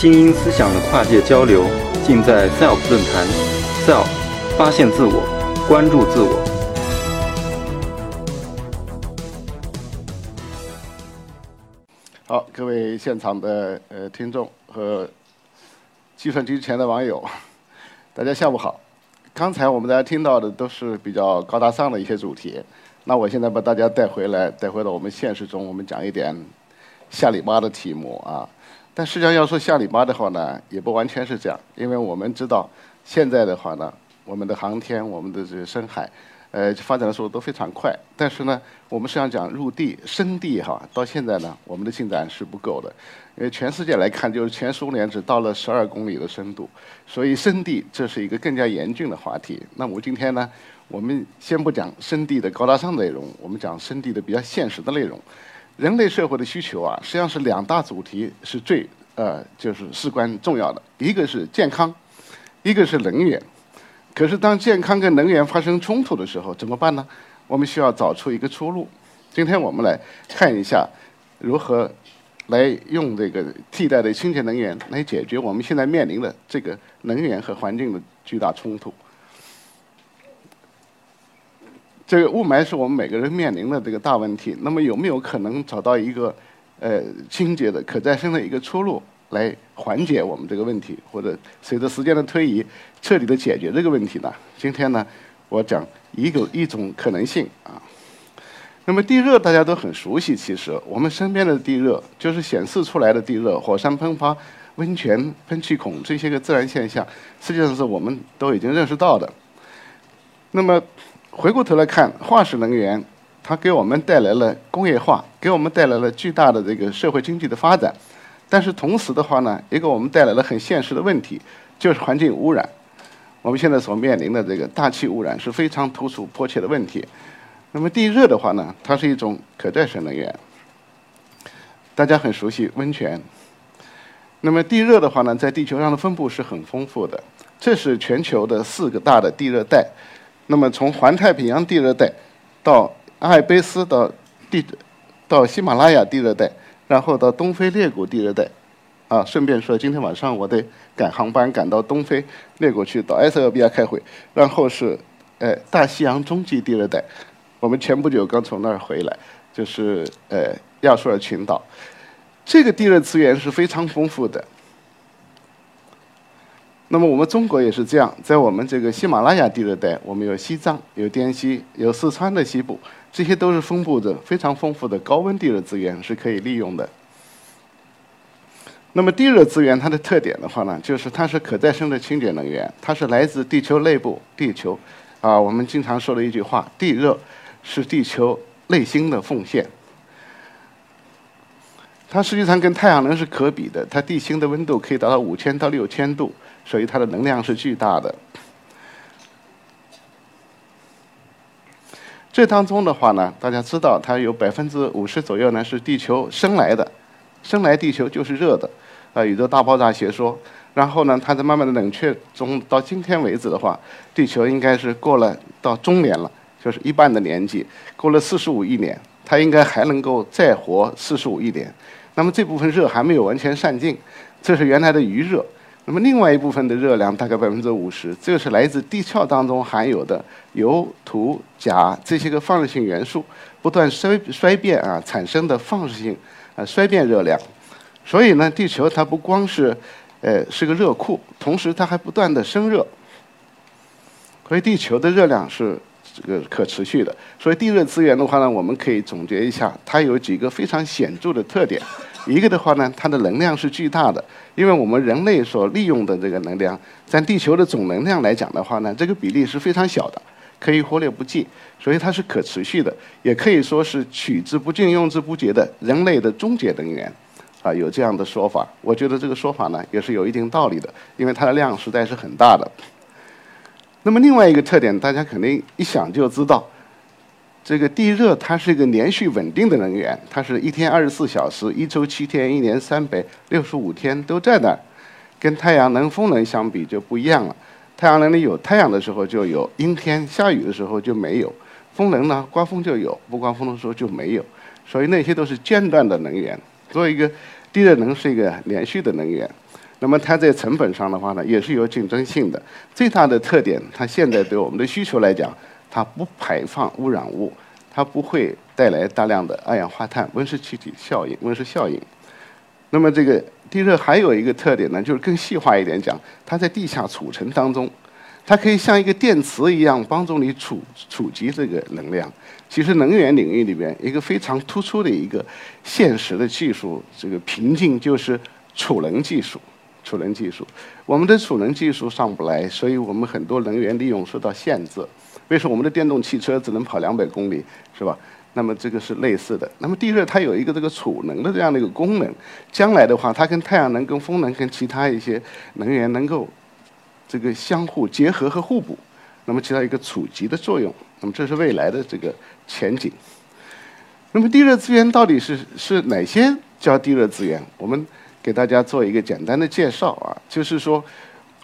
精英思想的跨界交流，尽在 SELF 论坛。SELF，发现自我，关注自我。好，各位现场的呃听众和计算机前的网友，大家下午好。刚才我们大家听到的都是比较高大上的一些主题，那我现在把大家带回来，带回到我们现实中，我们讲一点下里巴的题目啊。但实际上要说下里巴的话呢，也不完全是这样，因为我们知道现在的话呢，我们的航天、我们的这个深海，呃，发展的速度都非常快。但是呢，我们实际上讲入地、深地哈，到现在呢，我们的进展是不够的。因为全世界来看，就是全苏联只到了十二公里的深度，所以深地这是一个更加严峻的话题。那我今天呢，我们先不讲深地的高大上内容，我们讲深地的比较现实的内容。人类社会的需求啊，实际上是两大主题是最呃，就是事关重要的。一个是健康，一个是能源。可是当健康跟能源发生冲突的时候，怎么办呢？我们需要找出一个出路。今天我们来看一下如何来用这个替代的清洁能源来解决我们现在面临的这个能源和环境的巨大冲突。这个雾霾是我们每个人面临的这个大问题。那么有没有可能找到一个呃清洁的、可再生的一个出路，来缓解我们这个问题，或者随着时间的推移，彻底的解决这个问题呢？今天呢，我讲一个一种可能性啊。那么地热大家都很熟悉，其实我们身边的地热就是显示出来的地热、火山喷发、温泉喷气孔这些个自然现象，实际上是我们都已经认识到的。那么回过头来看，化石能源，它给我们带来了工业化，给我们带来了巨大的这个社会经济的发展。但是同时的话呢，也给我们带来了很现实的问题，就是环境污染。我们现在所面临的这个大气污染是非常突出迫切的问题。那么地热的话呢，它是一种可再生能源。大家很熟悉温泉。那么地热的话呢，在地球上的分布是很丰富的。这是全球的四个大的地热带。那么从环太平洋地热带，到阿尔卑斯到地，到喜马拉雅地热带，然后到东非裂谷地热带，啊，顺便说，今天晚上我得赶航班赶到东非裂谷去，到埃塞俄比亚开会，然后是，呃，大西洋中极地热带，我们前不久刚从那儿回来，就是呃亚速尔群岛，这个地热资源是非常丰富的。那么我们中国也是这样，在我们这个喜马拉雅地热带，我们有西藏、有滇西、有四川的西部，这些都是分布着非常丰富的高温地热资源，是可以利用的。那么地热资源它的特点的话呢，就是它是可再生的清洁能源，它是来自地球内部，地球，啊，我们经常说的一句话，地热是地球内心的奉献。它实际上跟太阳能是可比的，它地心的温度可以达到五千到六千度。所以它的能量是巨大的。这当中的话呢，大家知道它有百分之五十左右呢是地球生来的，生来地球就是热的，啊，宇宙大爆炸学说。然后呢，它在慢慢的冷却中，到今天为止的话，地球应该是过了到中年了，就是一半的年纪，过了四十五亿年，它应该还能够再活四十五亿年。那么这部分热还没有完全散尽，这是原来的余热。那么另外一部分的热量大概百分之五十，这是来自地壳当中含有的铀、土、钾这些个放射性元素不断衰衰变啊产生的放射性啊衰变热量。所以呢，地球它不光是呃是个热库，同时它还不断的生热。所以地球的热量是这个可持续的。所以地热资源的话呢，我们可以总结一下，它有几个非常显著的特点。一个的话呢，它的能量是巨大的，因为我们人类所利用的这个能量，占地球的总能量来讲的话呢，这个比例是非常小的，可以忽略不计，所以它是可持续的，也可以说是取之不尽、用之不竭的人类的终结能源，啊，有这样的说法。我觉得这个说法呢也是有一定道理的，因为它的量实在是很大的。那么另外一个特点，大家肯定一想就知道。这个地热它是一个连续稳定的能源，它是一天二十四小时，一周七天，一年三百六十五天都在那。跟太阳能、风能相比就不一样了。太阳能里有太阳的时候就有，阴天下雨的时候就没有；风能呢，刮风就有，不刮风的时候就没有。所以那些都是间断的能源。作为一个地热能是一个连续的能源。那么它在成本上的话呢，也是有竞争性的。最大的特点，它现在对我们的需求来讲，它不排放污染物，它不会带来大量的二氧化碳、温室气体效应、温室效应。那么这个地热还有一个特点呢，就是更细化一点讲，它在地下储存当中，它可以像一个电池一样帮助你储储集这个能量。其实能源领域里边一个非常突出的一个现实的技术这个瓶颈就是储能技术。储能技术，我们的储能技术上不来，所以我们很多能源利用受到限制。为什么我们的电动汽车只能跑两百公里，是吧？那么这个是类似的。那么地热它有一个这个储能的这样的一个功能，将来的话，它跟太阳能、跟风能、跟其他一些能源能够这个相互结合和互补，那么起到一个储集的作用。那么这是未来的这个前景。那么地热资源到底是是哪些叫地热资源？我们给大家做一个简单的介绍啊，就是说，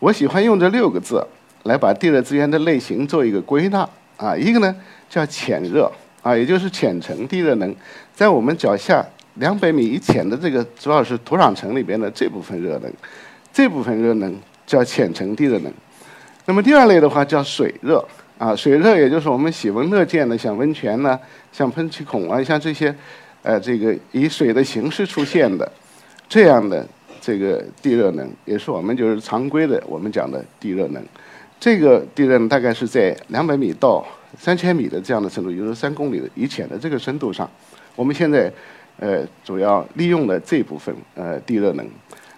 我喜欢用这六个字来把地热资源的类型做一个归纳啊。一个呢叫浅热啊，也就是浅层地热能，在我们脚下两百米以浅的这个主要是土壤层里边的这部分热能，这部分热能叫浅层地热能。那么第二类的话叫水热啊，水热也就是我们喜闻乐见的，像温泉呢，像喷气孔啊，像这些，呃，这个以水的形式出现的。这样的这个地热能也是我们就是常规的我们讲的地热能，这个地热大概是在两百米到三千米的这样的深度，也就是三公里以浅的这个深度上，我们现在呃主要利用了这部分呃地热能。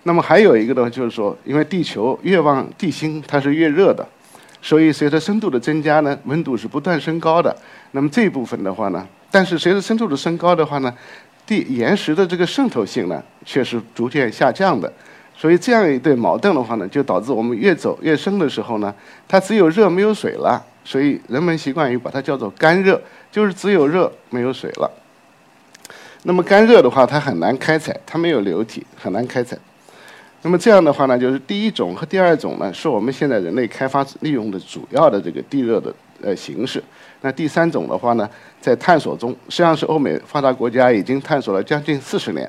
那么还有一个的话，就是说，因为地球越往地心它是越热的，所以随着深度的增加呢，温度是不断升高的。那么这部分的话呢，但是随着深度的升高的话呢。地岩石的这个渗透性呢，却是逐渐下降的，所以这样一对矛盾的话呢，就导致我们越走越深的时候呢，它只有热没有水了，所以人们习惯于把它叫做干热，就是只有热没有水了。那么干热的话，它很难开采，它没有流体，很难开采。那么这样的话呢，就是第一种和第二种呢，是我们现在人类开发利用的主要的这个地热的呃形式。那第三种的话呢，在探索中，实际上是欧美发达国家已经探索了将近四十年，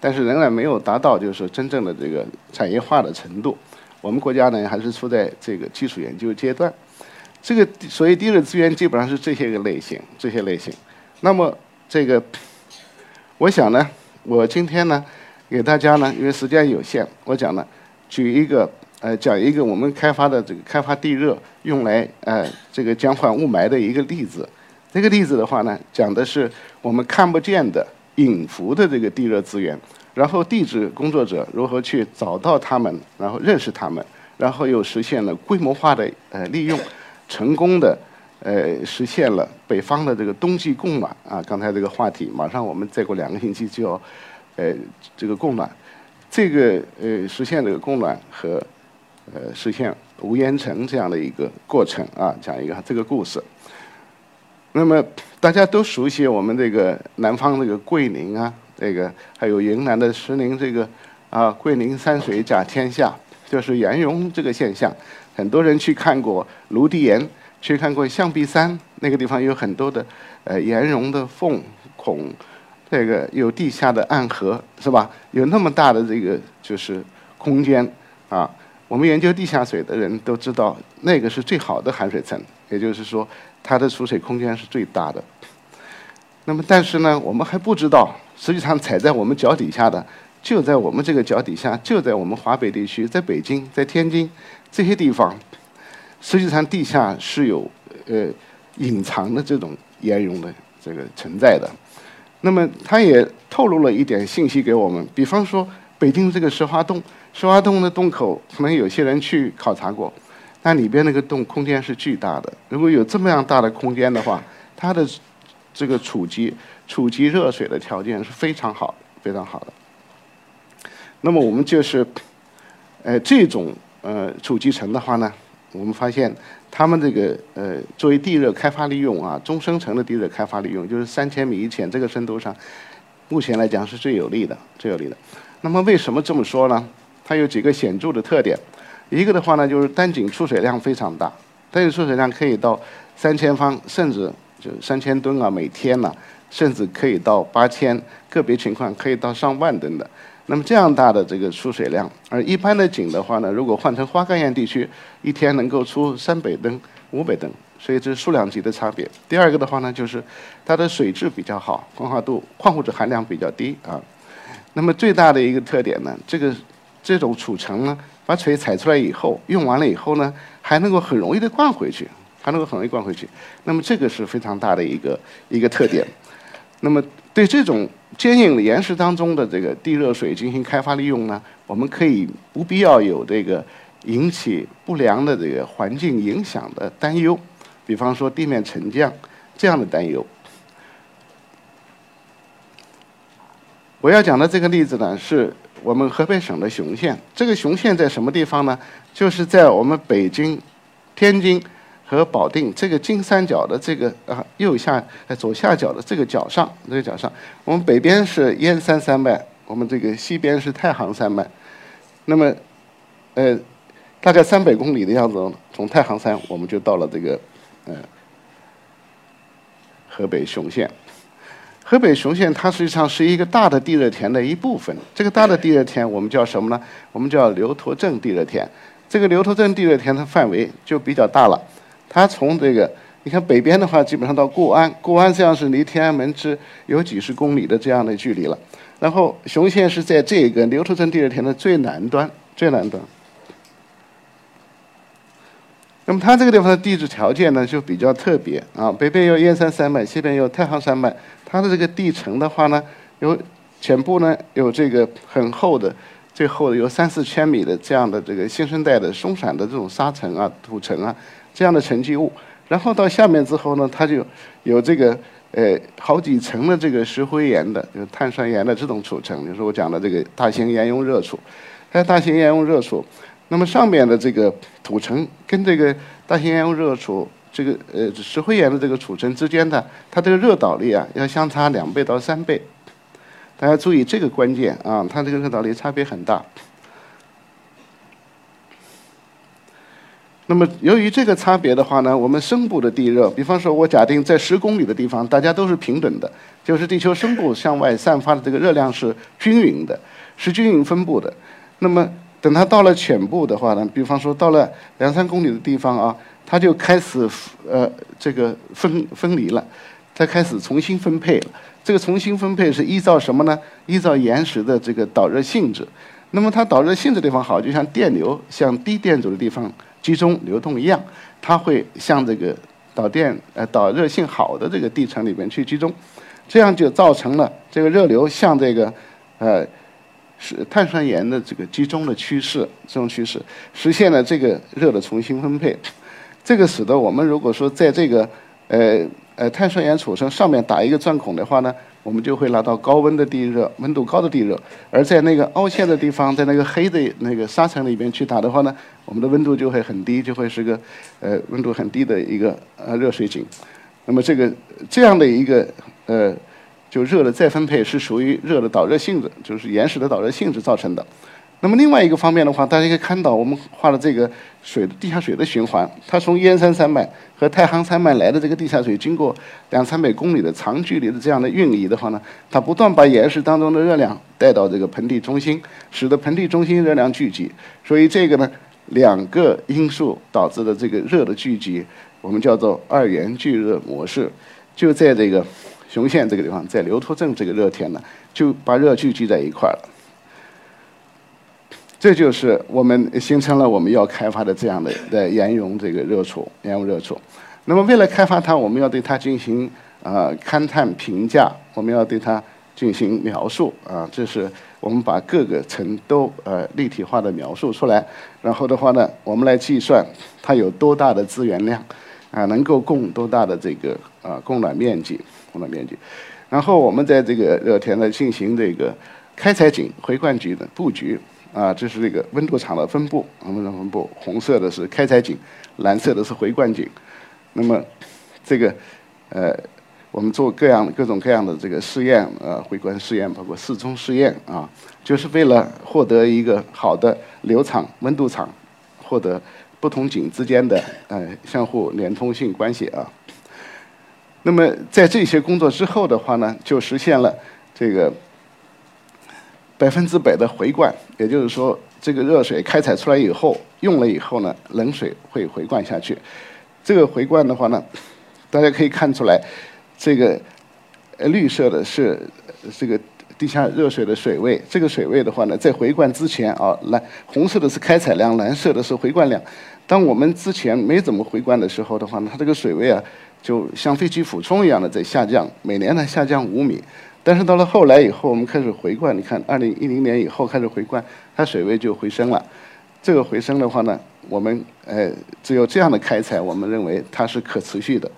但是仍然没有达到就是真正的这个产业化的程度。我们国家呢还是处在这个基础研究阶段。这个所以地热资源基本上是这些个类型，这些类型。那么这个，我想呢，我今天呢给大家呢，因为时间有限，我讲呢举一个。呃，讲一个我们开发的这个开发地热用来呃这个减缓雾霾的一个例子。这个例子的话呢，讲的是我们看不见的隐伏的这个地热资源，然后地质工作者如何去找到它们，然后认识它们，然后又实现了规模化的呃利用，成功的呃实现了北方的这个冬季供暖啊。刚才这个话题，马上我们再过两个星期就要呃这个供暖，这个呃实现这个供暖和呃，实现无烟城这样的一个过程啊，讲一个这个故事。那么大家都熟悉我们这个南方这个桂林啊，这个还有云南的石林这个啊，桂林山水甲天下，就是岩溶这个现象。很多人去看过芦地岩，去看过象鼻山，那个地方有很多的呃岩溶的缝孔，这个有地下的暗河，是吧？有那么大的这个就是空间啊。我们研究地下水的人都知道，那个是最好的含水层，也就是说，它的储水空间是最大的。那么，但是呢，我们还不知道，实际上踩在我们脚底下的，就在我们这个脚底下，就在我们华北地区，在北京、在天津这些地方，实际上地下是有呃隐藏的这种岩溶的这个存在的。那么，它也透露了一点信息给我们，比方说北京这个石花洞。石花洞的洞口，可能有些人去考察过，那里边那个洞空间是巨大的。如果有这么样大的空间的话，它的这个储集、储集热水的条件是非常好、非常好的。那么我们就是，呃，这种呃储集层的话呢，我们发现他们这个呃作为地热开发利用啊，中深层的地热开发利用，就是三千米以浅这个深度上，目前来讲是最有利的、最有利的。那么为什么这么说呢？它有几个显著的特点，一个的话呢，就是单井出水量非常大，单井出水量可以到三千方，甚至就三千吨啊，每天呢，甚至可以到八千，个别情况可以到上万吨的。那么这样大的这个出水量，而一般的井的话呢，如果换成花岗岩地区，一天能够出三百吨、五百吨，所以这是数量级的差别。第二个的话呢，就是它的水质比较好，矿化度、矿物质含量比较低啊。那么最大的一个特点呢，这个这种储存呢，把水采出来以后，用完了以后呢，还能够很容易的灌回去，还能够很容易灌回去。那么这个是非常大的一个一个特点。那么对这种坚硬的岩石当中的这个地热水进行开发利用呢，我们可以不必要有这个引起不良的这个环境影响的担忧，比方说地面沉降这样的担忧。我要讲的这个例子呢，是我们河北省的雄县。这个雄县在什么地方呢？就是在我们北京、天津和保定这个金三角的这个啊右下左下角的这个角上，这个角上。我们北边是燕山山脉，我们这个西边是太行山脉。那么，呃，大概三百公里的样子，从太行山我们就到了这个呃河北雄县。河北雄县它实际上是一个大的地热田的一部分。这个大的地热田我们叫什么呢？我们叫刘坨镇地热田。这个刘坨镇地热田的范围就比较大了。它从这个你看北边的话，基本上到固安，固安这样是离天安门只有几十公里的这样的距离了。然后雄县是在这个刘坨镇地热田的最南端，最南端。那么它这个地方的地质条件呢就比较特别啊，北边有燕山山脉，西边有太行山脉。它的这个地层的话呢，有全部呢有这个很厚的，最厚的有三四千米的这样的这个新生代的松散的这种沙层啊、土层啊这样的沉积物，然后到下面之后呢，它就有这个呃好几层的这个石灰岩的，就是碳酸盐的这种储层，就是我讲的这个大型岩溶热储，还有大型岩溶热储，那么上面的这个土层跟这个大型岩溶热储。这个呃石灰岩的这个储存之间的，它这个热导力啊，要相差两倍到三倍。大家注意这个关键啊，它这个热导力差别很大。那么由于这个差别的话呢，我们深部的地热，比方说我假定在十公里的地方，大家都是平等的，就是地球深部向外散发的这个热量是均匀的，是均匀分布的。那么等它到了浅部的话呢，比方说到了两三公里的地方啊。它就开始呃这个分分离了，它开始重新分配了。这个重新分配是依照什么呢？依照岩石的这个导热性质。那么它导热性质地方好，就像电流向低电阻的地方集中流动一样，它会向这个导电呃导热性好的这个地层里面去集中，这样就造成了这个热流向这个呃是碳酸盐的这个集中的趋势，这种趋势实现了这个热的重新分配。这个使得我们如果说在这个呃呃碳酸盐储存上面打一个钻孔的话呢，我们就会拿到高温的地热，温度高的地热；而在那个凹陷的地方，在那个黑的那个沙层里边去打的话呢，我们的温度就会很低，就会是个呃温度很低的一个呃热水井。那么这个这样的一个呃就热的再分配是属于热的导热性质，就是岩石的导热性质造成的。那么另外一个方面的话，大家可以看到，我们画的这个水地下水的循环，它从燕山山脉和太行山脉来的这个地下水，经过两三百公里的长距离的这样的运移的话呢，它不断把岩石当中的热量带到这个盆地中心，使得盆地中心热量聚集。所以这个呢，两个因素导致的这个热的聚集，我们叫做二元聚热模式，就在这个雄县这个地方，在刘坨镇这个热田呢，就把热聚集在一块了。这就是我们形成了我们要开发的这样的的岩溶这个热储，岩溶热储。那么为了开发它，我们要对它进行呃勘探评价，我们要对它进行描述啊。这是我们把各个层都呃立体化的描述出来，然后的话呢，我们来计算它有多大的资源量啊，能够供多大的这个啊供暖面积，供暖面积。然后我们在这个热田呢进行这个开采井、回灌井的布局。啊，这是这个温度场的分布，温度分布，红色的是开采井，蓝色的是回灌井。那么，这个，呃，我们做各样各种各样的这个试验，呃，回灌试验，包括四冲试验啊，就是为了获得一个好的流场、温度场，获得不同井之间的呃相互连通性关系啊。那么，在这些工作之后的话呢，就实现了这个。百分之百的回灌，也就是说，这个热水开采出来以后，用了以后呢，冷水会回灌下去。这个回灌的话呢，大家可以看出来，这个绿色的是这个地下热水的水位，这个水位的话呢，在回灌之前啊，蓝红色的是开采量，蓝色的是回灌量。当我们之前没怎么回灌的时候的话呢，它这个水位啊，就像飞机俯冲一样的在下降，每年呢下降五米。但是到了后来以后，我们开始回灌，你看，二零一零年以后开始回灌，它水位就回升了。这个回升的话呢，我们呃只有这样的开采，我们认为它是可持续的。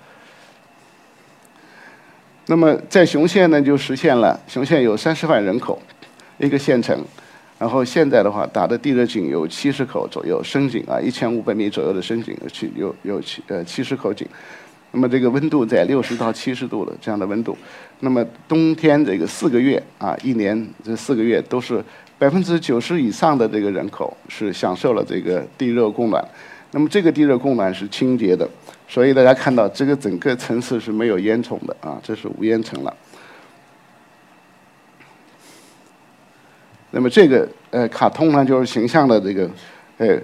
那么在雄县呢，就实现了，雄县有三十万人口，一个县城，然后现在的话打的地热井有七十口左右，深井啊一千五百米左右的深井，七有有七呃七十口井。那么这个温度在六十到七十度的这样的温度，那么冬天这个四个月啊，一年这四个月都是百分之九十以上的这个人口是享受了这个地热供暖。那么这个地热供暖是清洁的，所以大家看到这个整个城市是没有烟囱的啊，这是无烟城了。那么这个呃卡通呢，就是形象的这个呃。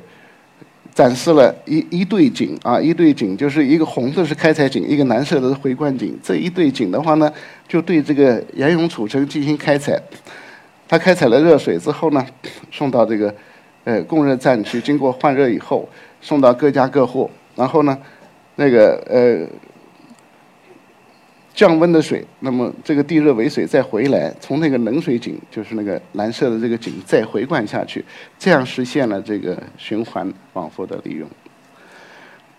展示了一一对井啊，一对井就是一个红色是开采井，一个蓝色的是回灌井。这一对井的话呢，就对这个盐溶储层进行开采。它开采了热水之后呢，送到这个呃供热站去，经过换热以后，送到各家各户，然后呢，那个呃。降温的水，那么这个地热尾水再回来，从那个冷水井，就是那个蓝色的这个井再回灌下去，这样实现了这个循环往复的利用。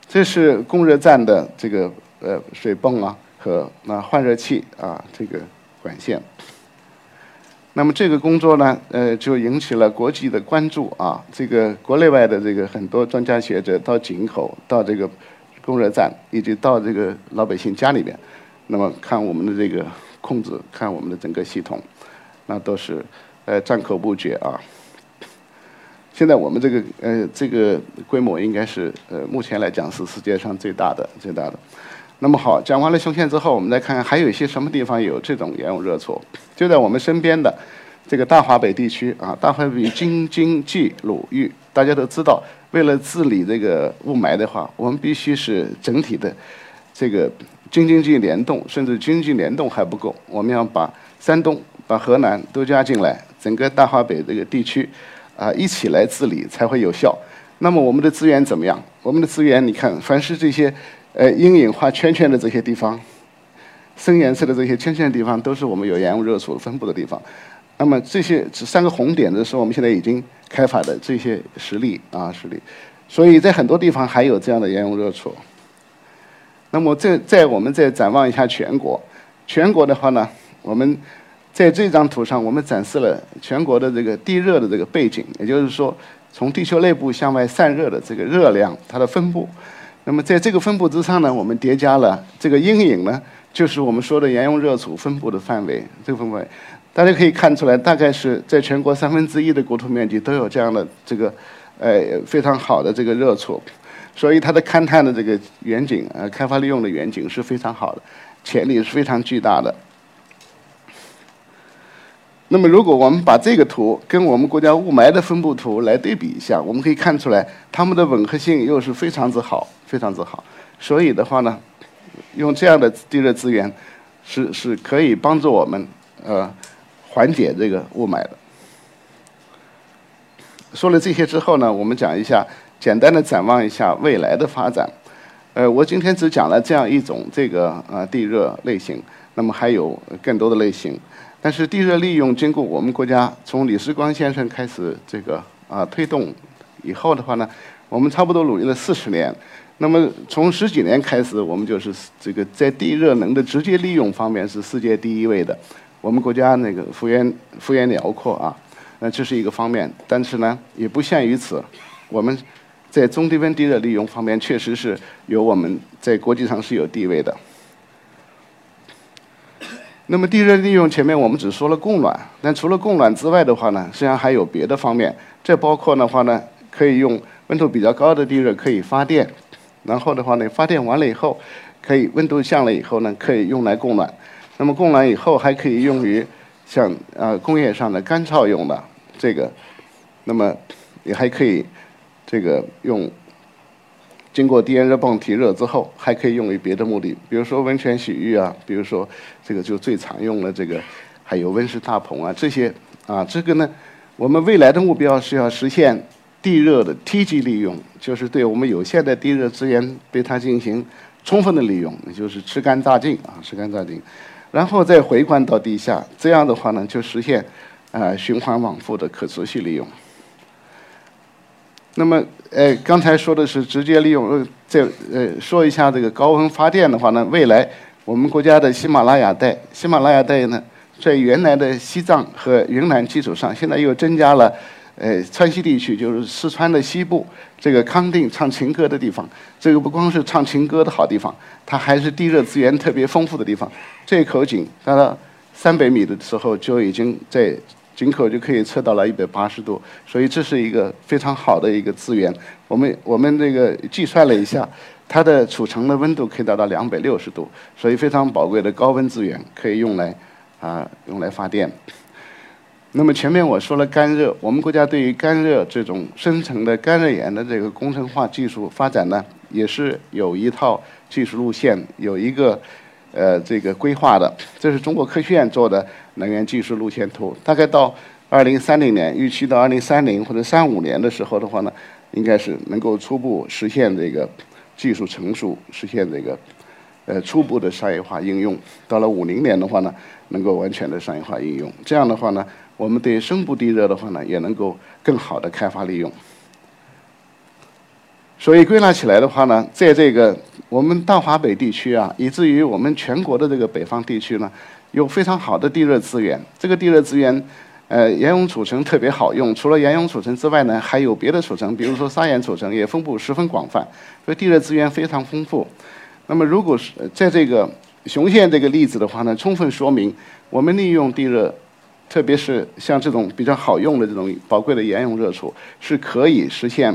这是供热站的这个呃水泵啊和那换热器啊这个管线。那么这个工作呢，呃就引起了国际的关注啊，这个国内外的这个很多专家学者到井口，到这个供热站，以及到这个老百姓家里边。那么看我们的这个控制，看我们的整个系统，那都是呃赞口不绝啊。现在我们这个呃这个规模应该是呃目前来讲是世界上最大的最大的。那么好，讲完了雄县之后，我们再看看还有一些什么地方有这种盐涌热储，就在我们身边的这个大华北地区啊，大华北京津冀鲁豫，大家都知道，为了治理这个雾霾的话，我们必须是整体的这个。京津冀联动，甚至经济联动还不够，我们要把山东、把河南都加进来，整个大华北这个地区，啊，一起来治理才会有效。那么我们的资源怎么样？我们的资源，你看，凡是这些，呃，阴影画圈圈的这些地方，深颜色的这些圈圈的地方，都是我们有盐雾热储分布的地方。那么这些这三个红点的是我们现在已经开发的这些实例啊，实例。所以在很多地方还有这样的盐雾热储。那么，这在我们再展望一下全国，全国的话呢，我们在这张图上，我们展示了全国的这个地热的这个背景，也就是说，从地球内部向外散热的这个热量，它的分布。那么，在这个分布之上呢，我们叠加了这个阴影呢，就是我们说的沿用热储分布的范围。这个分布，大家可以看出来，大概是在全国三分之一的国土面积都有这样的这个，呃，非常好的这个热储。所以它的勘探的这个远景，呃，开发利用的远景是非常好的，潜力是非常巨大的。那么，如果我们把这个图跟我们国家雾霾的分布图来对比一下，我们可以看出来，它们的吻合性又是非常之好，非常之好。所以的话呢，用这样的地热资源，是是可以帮助我们呃缓解这个雾霾的。说了这些之后呢，我们讲一下。简单的展望一下未来的发展，呃，我今天只讲了这样一种这个呃地热类型，那么还有更多的类型，但是地热利用经过我们国家从李时光先生开始这个啊推动以后的话呢，我们差不多努力了四十年，那么从十几年开始，我们就是这个在地热能的直接利用方面是世界第一位的，我们国家那个幅员幅员辽阔啊，那这是一个方面，但是呢也不限于此，我们。在中低温地热利用方面，确实是有我们在国际上是有地位的。那么地热利用前面我们只说了供暖，但除了供暖之外的话呢，实际上还有别的方面。这包括的话呢，可以用温度比较高的地热可以发电，然后的话呢，发电完了以后，可以温度降了以后呢，可以用来供暖。那么供暖以后还可以用于像啊工业上的干燥用的这个，那么也还可以这个用。经过低温热泵提热之后，还可以用于别的目的，比如说温泉洗浴啊，比如说这个就最常用的这个，还有温室大棚啊这些啊，这个呢，我们未来的目标是要实现地热的梯级利用，就是对我们有限的地热资源对它进行充分的利用，也就是吃干榨净啊，吃干榨净，然后再回灌到地下，这样的话呢，就实现啊循环往复的可持续利用。那么，呃，刚才说的是直接利用，呃，这呃，说一下这个高温发电的话呢，未来我们国家的喜马拉雅带，喜马拉雅带呢，在原来的西藏和云南基础上，现在又增加了，呃，川西地区，就是四川的西部这个康定唱情歌的地方，这个不光是唱情歌的好地方，它还是地热资源特别丰富的地方。这口井到三百米的时候就已经在。井口就可以测到了一百八十度，所以这是一个非常好的一个资源。我们我们这个计算了一下，它的储存的温度可以达到两百六十度，所以非常宝贵的高温资源可以用来啊用来发电。那么前面我说了干热，我们国家对于干热这种深层的干热岩的这个工程化技术发展呢，也是有一套技术路线，有一个。呃，这个规划的，这是中国科学院做的能源技术路线图。大概到二零三零年，预期到二零三零或者三五年的时候的话呢，应该是能够初步实现这个技术成熟，实现这个呃初步的商业化应用。到了五零年的话呢，能够完全的商业化应用。这样的话呢，我们对深部地热的话呢，也能够更好的开发利用。所以归纳起来的话呢，在这个我们大华北地区啊，以至于我们全国的这个北方地区呢，有非常好的地热资源。这个地热资源，呃，岩溶储存特别好用。除了岩溶储存之外呢，还有别的储存，比如说砂岩储存也分布十分广泛，所以地热资源非常丰富。那么，如果是在这个雄县这个例子的话呢，充分说明我们利用地热，特别是像这种比较好用的这种宝贵的岩溶热储，是可以实现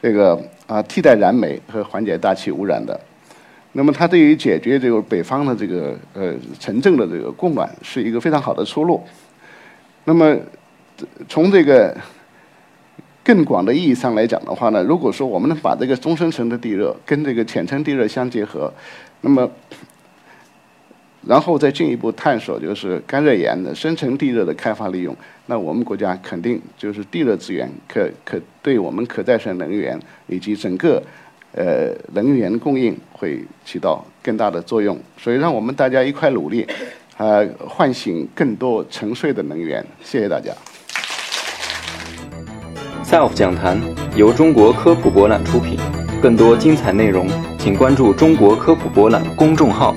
这个。啊，替代燃煤和缓解大气污染的，那么它对于解决这个北方的这个呃城镇的这个供暖是一个非常好的出路。那么从这个更广的意义上来讲的话呢，如果说我们能把这个中深层的地热跟这个浅层地热相结合，那么然后再进一步探索就是干热岩的深层地热的开发利用。那我们国家肯定就是地热资源可可对我们可再生能源以及整个呃能源供应会起到更大的作用，所以让我们大家一块努力，呃，唤醒更多沉睡的能源。谢谢大家。SELF 讲坛由中国科普博览出品，更多精彩内容请关注中国科普博览公众号。